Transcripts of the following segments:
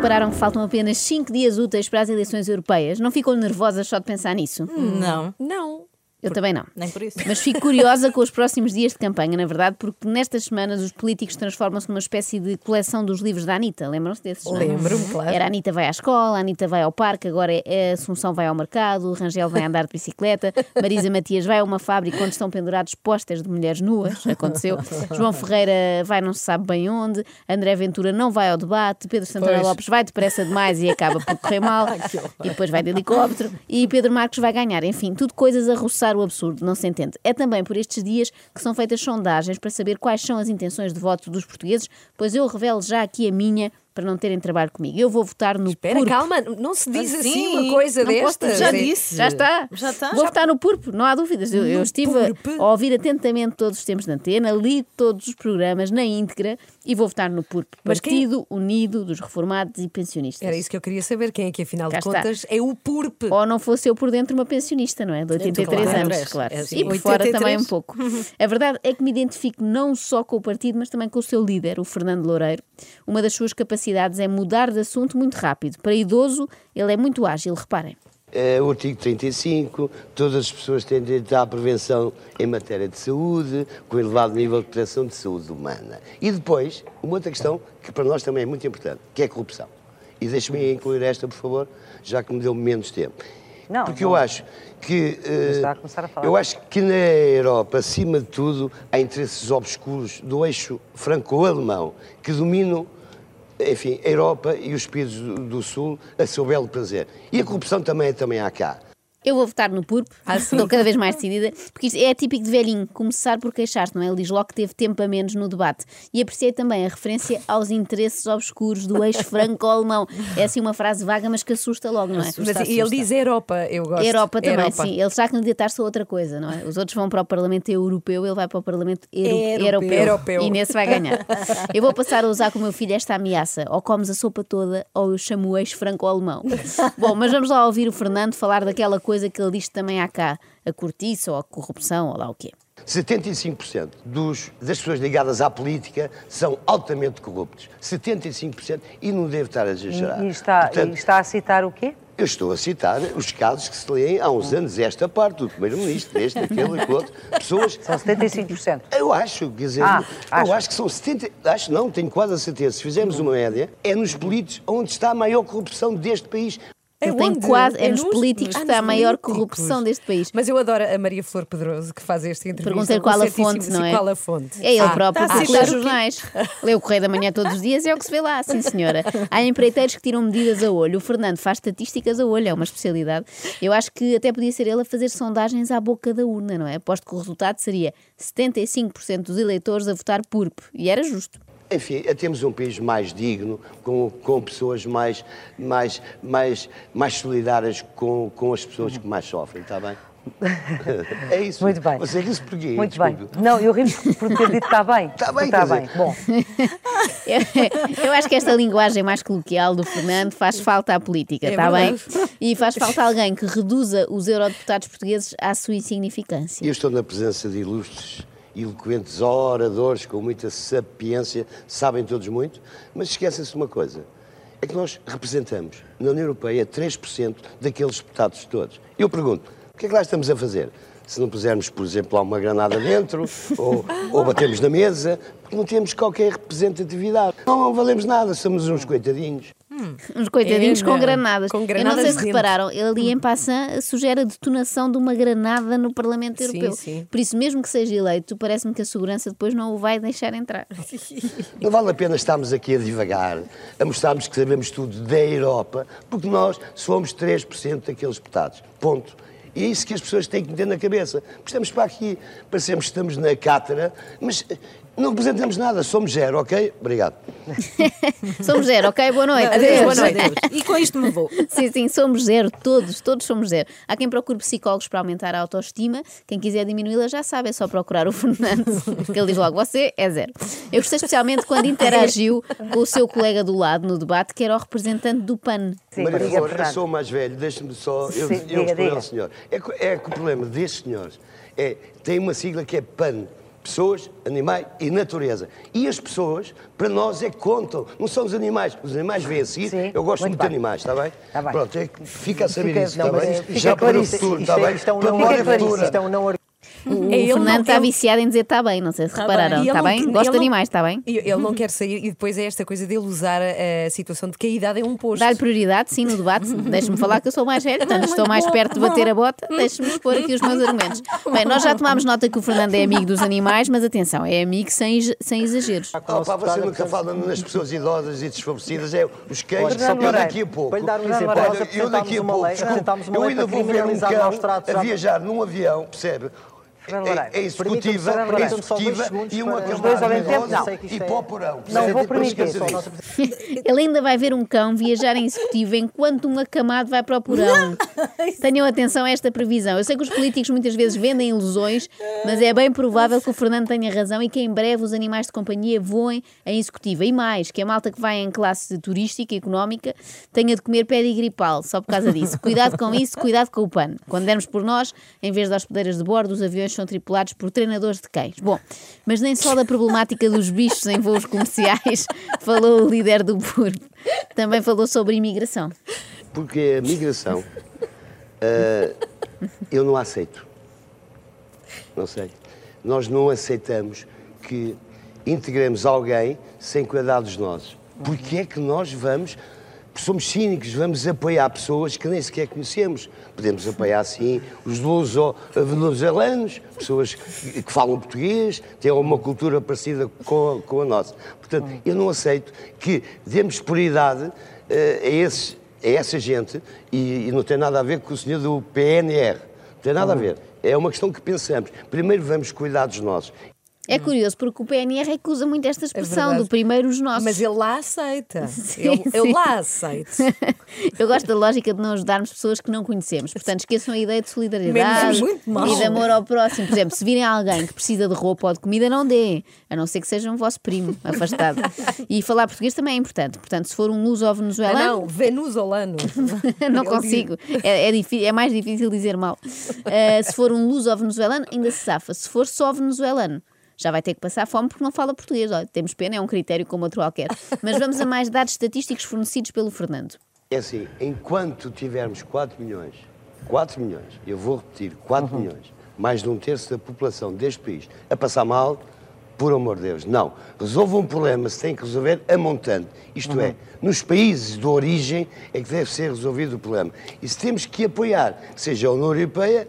repararam que faltam apenas 5 dias úteis para as eleições europeias? Não ficam nervosas só de pensar nisso? Não. Não. Eu também não. Nem por isso. Mas fico curiosa com os próximos dias de campanha, na verdade, porque nestas semanas os políticos transformam-se numa espécie de coleção dos livros da Anitta. Lembram-se desses? é? Lembro-me, claro. Era a Anitta vai à escola, a Anitta vai ao parque, agora é a Assunção vai ao mercado, o Rangel vai andar de bicicleta, Marisa Matias vai a uma fábrica onde estão pendurados pósteres de mulheres nuas, aconteceu. João Ferreira vai não se sabe bem onde, André Ventura não vai ao debate, Pedro Santana Pois. Lopes vai depressa demais e acaba por correr mal, e depois vai de helicóptero, e Pedro Marcos vai ganhar. Enfim, tudo coisas a roçar o absurdo, não se entende. É também por estes dias que são feitas sondagens para saber quais são as intenções de voto dos portugueses, pois eu revelo já aqui a minha para não terem trabalho comigo. Eu vou votar no Espera, PURP. calma, não se diz Assim? assim uma coisa Não posso destas. dizer. Já É- disse. Já está. Já está. Vou Já- votar no PURP, não há dúvidas. Eu, eu estive PURP? a, a ouvir atentamente todos os tempos de antena, li todos os programas na íntegra e vou votar no PURP. Mas quem- Partido Unido dos Reformados e Pensionistas. Era isso que eu queria saber. Quem é que, afinal Cá de está. contas, é o PURP? Ou não fosse eu por dentro uma pensionista, não é? De 83 Claro, anos, é, claro. é assim. e por fora 83. também um pouco. A verdade é que me identifico não só com o partido, mas também com o seu líder, o Fernando Loureiro. Uma das suas capacidades é mudar de assunto muito rápido. Para idoso, ele é muito ágil, reparem. É, o artigo 35, todas as pessoas têm direito à prevenção em matéria de saúde, com elevado nível de proteção de saúde humana. E depois, uma outra questão que para nós também é muito importante, que é a corrupção. E deixe-me incluir esta, por favor, já que me deu menos tempo. Não, Porque não. eu acho que. está a começar a falar. eu acho que na Europa, acima de tudo, há interesses obscuros do eixo franco-alemão que dominam enfim, a Europa e os países do, Sul a seu belo prazer. E a corrupção também, também há cá. Eu vou votar no PURP, estou cada vez mais decidida, porque isto é típico de velhinho, começar por queixar-se, não é? Ele diz logo que teve tempo a menos no debate. E apreciei também a referência aos interesses obscuros do eixo franco-alemão. É assim uma frase vaga, mas que assusta logo, não é? Mas e ele diz Europa, eu gosto. Europa também, Europa. sim. Ele está a candidatar-se a outra coisa, não é? Os outros vão para o Parlamento Europeu, ele vai para o Parlamento Europeu. Europeu. E nesse vai ganhar. Eu vou passar a usar com o meu filho esta ameaça: ou comes a sopa toda, ou eu chamo o eixo franco-alemão. Bom, mas vamos lá ouvir o Fernando falar daquela coisa que ele diz que também há cá: a cortiça ou a corrupção, ou lá o quê. 75% dos, das pessoas ligadas à política são altamente corruptos. 75% e não devo estar a exagerar. E, e está, Portanto, e está a citar o quê? Eu estou a citar os casos que se leem há uns anos, esta parte, do Primeiro-Ministro, este, aquele, aquele outro. Pessoas. São 75%. Eu acho, quer dizer, Ah, eu acho que são 70. Acho não, tenho quase a certeza. Se fizermos uma média, é nos políticos onde está a maior corrupção deste país. Ele tem quase, é, É nos, nos- políticos que está a maior políticos. corrupção deste país. Mas eu adoro a Maria Flor Pedroso que faz esta entrevista. Perguntei qual a fonte, não é? Qual a fonte? É ele Ah, próprio a que lê o quê? jornais. Lê o Correio da Manhã todos os dias, é o que se vê lá, sim senhora. Há empreiteiros que tiram medidas a olho. O Fernando faz estatísticas a olho, é uma especialidade. Eu acho que até podia ser ele a fazer sondagens à boca da urna, não é? Aposto que o resultado seria 75% dos eleitores a votar PURP. E era justo. Enfim, é, temos um país mais digno, com, com pessoas mais, mais, mais, mais solidárias com, com as pessoas que mais sofrem, está bem? É isso. Muito bem. Você disse porquê? Muito Desculpe. bem. Não, eu rimo por ter dito está bem. Está bem, Está bem. dizer- Bom, Eu, eu acho que esta linguagem mais coloquial do Fernando faz falta à política, É está bem? verdade. E faz falta alguém que reduza os eurodeputados portugueses à sua insignificância. E eu estou na presença de ilustres, eloquentes oradores com muita sapiência, sabem todos muito, mas esquecem-se de uma coisa: é que nós representamos na União Europeia 3% daqueles deputados todos. Eu pergunto: o que é que lá estamos a fazer? Se não pusermos, por exemplo, lá uma granada dentro, ou, ou batemos na mesa, porque não temos qualquer representatividade. Não, não valemos nada, somos uns coitadinhos. Uns coitadinhos É, com granadas. Com Eu não granadas sei se dentro. repararam, ele ali em Passan sugere a detonação de uma granada no Parlamento Sim, Europeu. sim. Por isso, mesmo que seja eleito, parece-me que a segurança depois não o vai deixar entrar. Não vale a pena estarmos aqui a divagar, a mostrarmos que sabemos tudo da Europa, porque nós somos 3% daqueles deputados. Ponto. E é isso que as pessoas têm que meter na cabeça. Porque estamos para aqui, parecemos que estamos na cátedra, mas não representamos nada, somos zero, ok? Obrigado. Somos zero, ok? Boa noite. Adeus, boa Adeus. noite. E com isto me vou. Sim, sim, somos zero, todos, todos somos zero. Há quem procure psicólogos para aumentar a autoestima, quem quiser diminuí-la já sabe, é só procurar o Fernando, que ele diz logo, você é zero. Eu gostei especialmente quando interagiu com o seu colega do lado no debate, que era o representante do PAN. sim, Maria diga, Flor, eu sou o mais velho, deixe-me só eu, Sim, eu diga, responder diga. ao senhor. É, que- é que o problema destes senhores é tem uma sigla que é PAN, Pessoas, animais e natureza. E as pessoas, para nós, é que contam. Não são os animais. Os animais vêm a seguir. Sim, Eu gosto muito de animais, está bem? Tá bem. Pronto, é fica a saber Fica- isso, não, está bem? fica Já para o futuro, está é- bem? é um não isto é um não O É, ele Fernando não- está ele- viciado em dizer está bem, não sei se Tá repararam. bem. Está ele não- bem? ele Gosta de animais, está bem? Ele não quer sair e depois é esta coisa dele usar a, situação de que a idade é um posto. Dá-lhe prioridade, sim, no debate. Deixe-me falar que eu sou mais velho, portanto estou mais perto de bater a bota. Deixe-me expor aqui os meus argumentos. Bem, nós já tomámos nota que o Fernando é amigo dos animais, mas atenção, é amigo sem, sem exageros. Oh, pá, você nunca fala nas pessoas idosas e desfavorecidas, é os cães. Eu para- daqui a pouco. para lhe dar um exemplo, eu daqui a pouco, desculpe, apresentámos uma eu ainda vou ver um cão a viajar num avião, percebe? É, é executiva, é executiva e uma camada Os dois ao mesmo tempo, idosa não. Sei que isto e é- para o porão. Não vou permitir, Ele ainda vai ver um cão viajar em executivo enquanto um acamado vai para o porão. Tenham atenção a esta previsão. Eu sei que os políticos muitas vezes vendem ilusões, mas é bem provável que o Fernando tenha razão e que em breve os animais de companhia voem em executiva. E mais, que a malta que vai em classe turística e económica tenha de comer pé de gripal, só por causa disso. Cuidado com isso, cuidado com o pano. Quando dermos por nós, em vez de hospedeiras de bordo, os aviões são tripulados por treinadores de cães. Bom, mas nem só da problemática dos bichos em voos comerciais falou o líder do PURB. Também falou sobre imigração. Porque a migração ah, eu não aceito. Não sei. Nós não aceitamos que integremos alguém sem cuidados nossos. Porque é que nós vamos, somos cínicos, vamos apoiar pessoas que nem sequer conhecemos. Podemos apoiar, sim, os venezuelanos, pessoas que falam português, têm uma cultura parecida com a, com a nossa. Portanto, eu não aceito que demos prioridade eh, a, esses, a essa gente e, e não tem nada a ver com o senhor do PNR. Não tem nada a ver. É uma questão que pensamos. Primeiro vamos cuidar dos nossos. É curioso porque o PNR é que usa muito esta expressão verdade. do primeiro os nossos. Mas ele lá aceita. Sim, ele, sim. ele lá aceita. Eu gosto da lógica de não ajudarmos pessoas que não conhecemos. Portanto, esqueçam a ideia de solidariedade e de amor ao próximo. Por exemplo, se virem alguém que precisa de roupa ou de comida, não dê. A não ser que seja um vosso primo afastado. E falar português também é importante. Portanto, se for um luso ou Ah, venezuelano, não, venezuelano. não Ele consigo. É, é, difí- é mais difícil dizer mal. Uh, se for um luso ou venezuelano, ainda se safa. Se for só venezuelano, já vai ter que passar fome porque não fala português. Olha, temos pena, é um critério como outro qualquer. Mas vamos a mais dados estatísticos fornecidos pelo Fernando. É assim, enquanto tivermos 4 milhões, 4 milhões, eu vou repetir, 4 milhões, mais de um terço da população deste país a passar mal, por amor de Deus, não. Resolvam um problema, se tem que resolver a montante. Isto é, nos países de origem é que deve ser resolvido o problema. E se temos que apoiar, seja a União Europeia,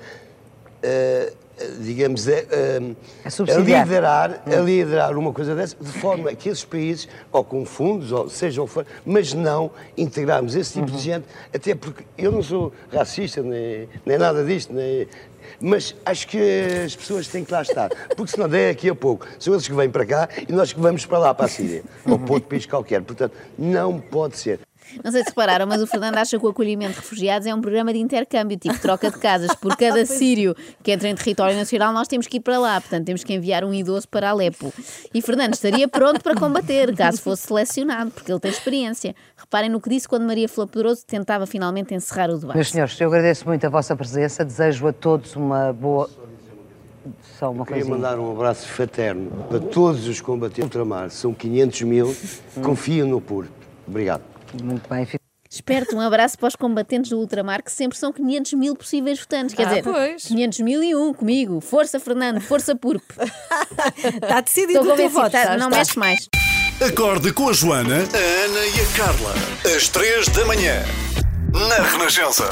eh, digamos, a, A a subsidiar. liderar, a liderar uma coisa dessa, de forma que esses países, ou com fundos, ou seja o que for, mas não integrarmos esse tipo de gente, até porque eu não sou racista, nem, nem nada disto, nem, mas acho que as pessoas têm que lá estar, porque senão daqui a pouco são eles que vêm para cá e nós que vamos para lá, para a Síria, ou para outro país qualquer. Portanto, não pode ser. Não sei se repararam, mas o Fernando acha que o acolhimento de refugiados é um programa de intercâmbio, tipo troca de casas. Por cada sírio que entra em território nacional, nós temos que ir para lá. Portanto, temos que enviar um idoso para Alepo. E Fernando estaria pronto para combater, caso fosse selecionado, porque ele tem experiência. Reparem no que disse quando Maria Flor Pedroso tentava finalmente encerrar o debate. Meus senhores, eu agradeço muito a vossa presença, desejo a todos uma boa. Só uma Queria coisinha. mandar um abraço fraterno para todos os combatentes do ultramar, são 500 mil, confiam no PUR. Obrigado. Muito bem. Esperto, um abraço para os combatentes do ultramar, que sempre são 500 mil possíveis votantes. Quer Ah, dizer, pois. 500 mil e um comigo. Força, Fernando, força, PURP. Está decidido Estou o teu voto. tá- não está. mexe mais. Acorde com a Joana, a Ana e a Carla. Às três da manhã. Na Renascença.